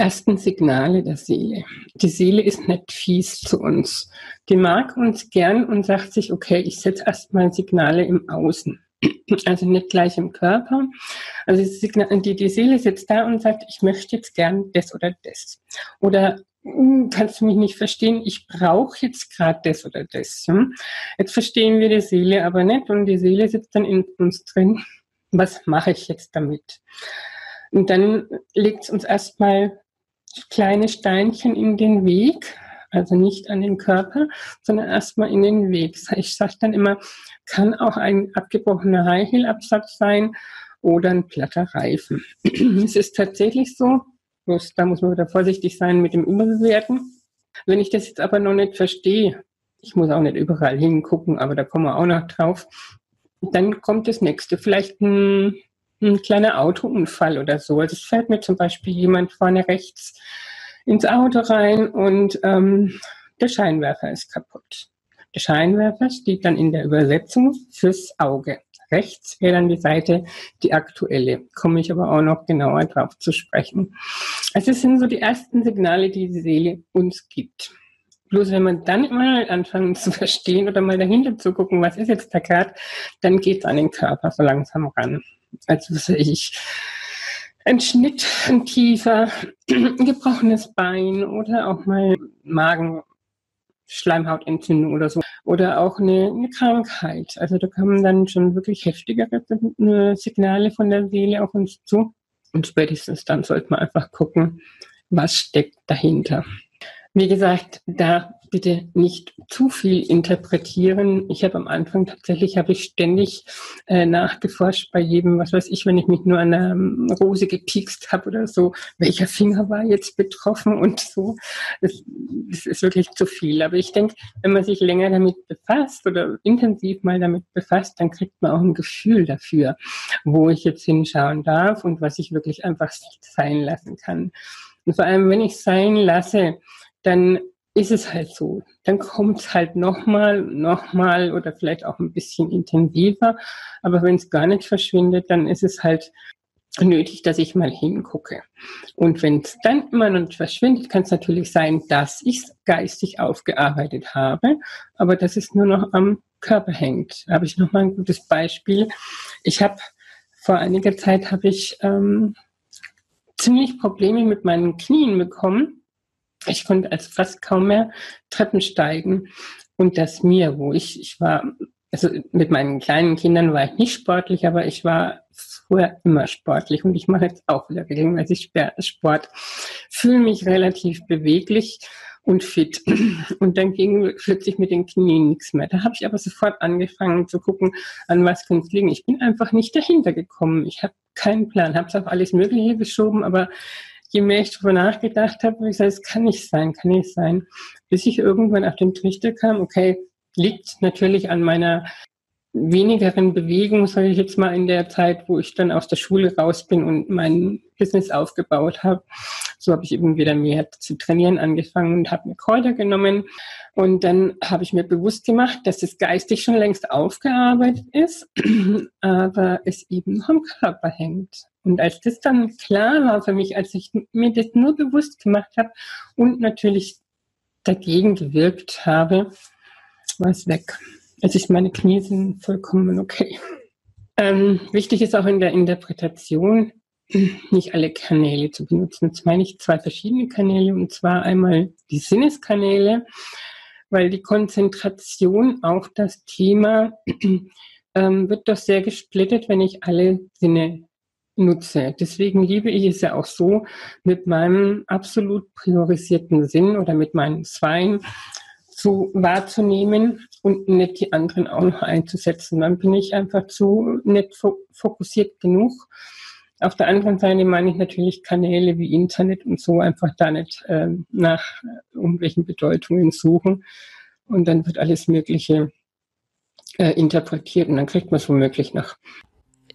ersten Signale der Seele. Die Seele ist nicht fies zu uns. Die mag uns gern und sagt sich, okay, ich setze erstmal Signale im Außen. Also nicht gleich im Körper. Also die, Seele sitzt da und sagt, ich möchte jetzt gern das oder das. Oder hm, kannst du mich nicht verstehen, ich brauche jetzt gerade das oder das. Jetzt verstehen wir die Seele aber nicht und die Seele sitzt dann in uns drin. Was mache ich jetzt damit? Und dann legt es uns erstmal kleine Steinchen in den Weg, also nicht an den Körper, sondern erstmal in den Weg. Ich sage dann immer, kann auch ein abgebrochener High Heel Absatz sein oder ein platter Reifen. es ist tatsächlich so, bloß da muss man wieder vorsichtig sein mit dem Überbewerten. Wenn ich das jetzt aber noch nicht verstehe, ich muss auch nicht überall hingucken, aber da kommen wir auch noch drauf, dann kommt das nächste, vielleicht ein, ein kleiner Autounfall oder so. Also es fällt mir zum Beispiel jemand vorne rechts ins Auto rein und ähm, der Scheinwerfer ist kaputt. Der Scheinwerfer steht dann in der Übersetzung fürs Auge. Rechts wäre dann die Seite die aktuelle. Komme ich aber auch noch genauer drauf zu sprechen. Also es sind so die ersten Signale, die die Seele uns gibt. Bloß wenn man dann mal anfangen zu verstehen oder mal dahinter zu gucken, was ist jetzt da gerade, dann geht es an den Körper so langsam ran. Also ich, ein Schnitt, ein Tiefer, ein gebrochenes Bein oder auch mal Magen, Schleimhautentzündung oder so. Oder auch eine, eine Krankheit. Also da kommen dann schon wirklich heftigere Signale von der Seele auf uns zu. Und spätestens dann sollte man einfach gucken, was steckt dahinter. Wie gesagt, da bitte nicht zu viel interpretieren. Ich habe am Anfang tatsächlich, habe ich ständig äh, nachgeforscht bei jedem, was weiß ich, wenn ich mich nur an einer ähm, Rose gepiekst habe oder so, welcher Finger war jetzt betroffen und so. Das, das ist wirklich zu viel. Aber ich denke, wenn man sich länger damit befasst oder intensiv mal damit befasst, dann kriegt man auch ein Gefühl dafür, wo ich jetzt hinschauen darf und was ich wirklich einfach sein lassen kann. Und vor allem, wenn ich sein lasse, dann ist es halt so. Dann kommt es halt nochmal, nochmal oder vielleicht auch ein bisschen intensiver. Aber wenn es gar nicht verschwindet, dann ist es halt nötig, dass ich mal hingucke. Und wenn es dann immer noch verschwindet, kann es natürlich sein, dass ich es geistig aufgearbeitet habe, aber dass es nur noch am Körper hängt. Da habe ich nochmal ein gutes Beispiel. Ich habe vor einiger Zeit habe ich ähm, ziemlich Probleme mit meinen Knien bekommen ich konnte also fast kaum mehr Treppen steigen. Und das mir, wo ich, ich war, also mit meinen kleinen Kindern war ich nicht sportlich, aber ich war früher immer sportlich und ich mache jetzt auch wieder regelmäßig Sport. Fühle mich relativ beweglich und fit. Und dann ging plötzlich mit den Knien nichts mehr. Da habe ich aber sofort angefangen zu gucken, an was könnte es liegen. Ich bin einfach nicht dahinter gekommen. Ich habe keinen Plan, habe es auf alles Mögliche geschoben, aber je mehr ich darüber nachgedacht habe, ich gesagt, es kann nicht sein, kann nicht sein. Bis ich irgendwann auf den Trichter kam, okay, liegt natürlich an meiner wenigeren Bewegung, sage ich jetzt mal, in der Zeit, wo ich dann aus der Schule raus bin und mein Business aufgebaut habe. So habe ich eben wieder mehr zu trainieren angefangen und habe mir Kräuter genommen. Und dann habe ich mir bewusst gemacht, dass es geistig schon längst aufgearbeitet ist, aber es eben noch am Körper hängt. Und als das dann klar war für mich, als ich mir das nur bewusst gemacht habe und natürlich dagegen gewirkt habe, war es weg. Also ich meine Knie sind vollkommen okay. Ähm, wichtig ist auch in der Interpretation, nicht alle Kanäle zu benutzen. Jetzt meine ich zwei verschiedene Kanäle und zwar einmal die Sinneskanäle, weil die Konzentration auf das Thema ähm, wird doch sehr gesplittet, wenn ich alle Sinne nutze. Deswegen liebe ich es ja auch so, mit meinem absolut priorisierten Sinn oder mit meinen Zweien zu wahrzunehmen und nicht die anderen auch noch einzusetzen. Dann bin ich einfach zu nicht fokussiert genug. Auf der anderen Seite meine ich natürlich Kanäle wie Internet und so einfach da nicht äh, nach irgendwelchen Bedeutungen suchen. Und dann wird alles Mögliche äh, interpretiert und dann kriegt man es womöglich nach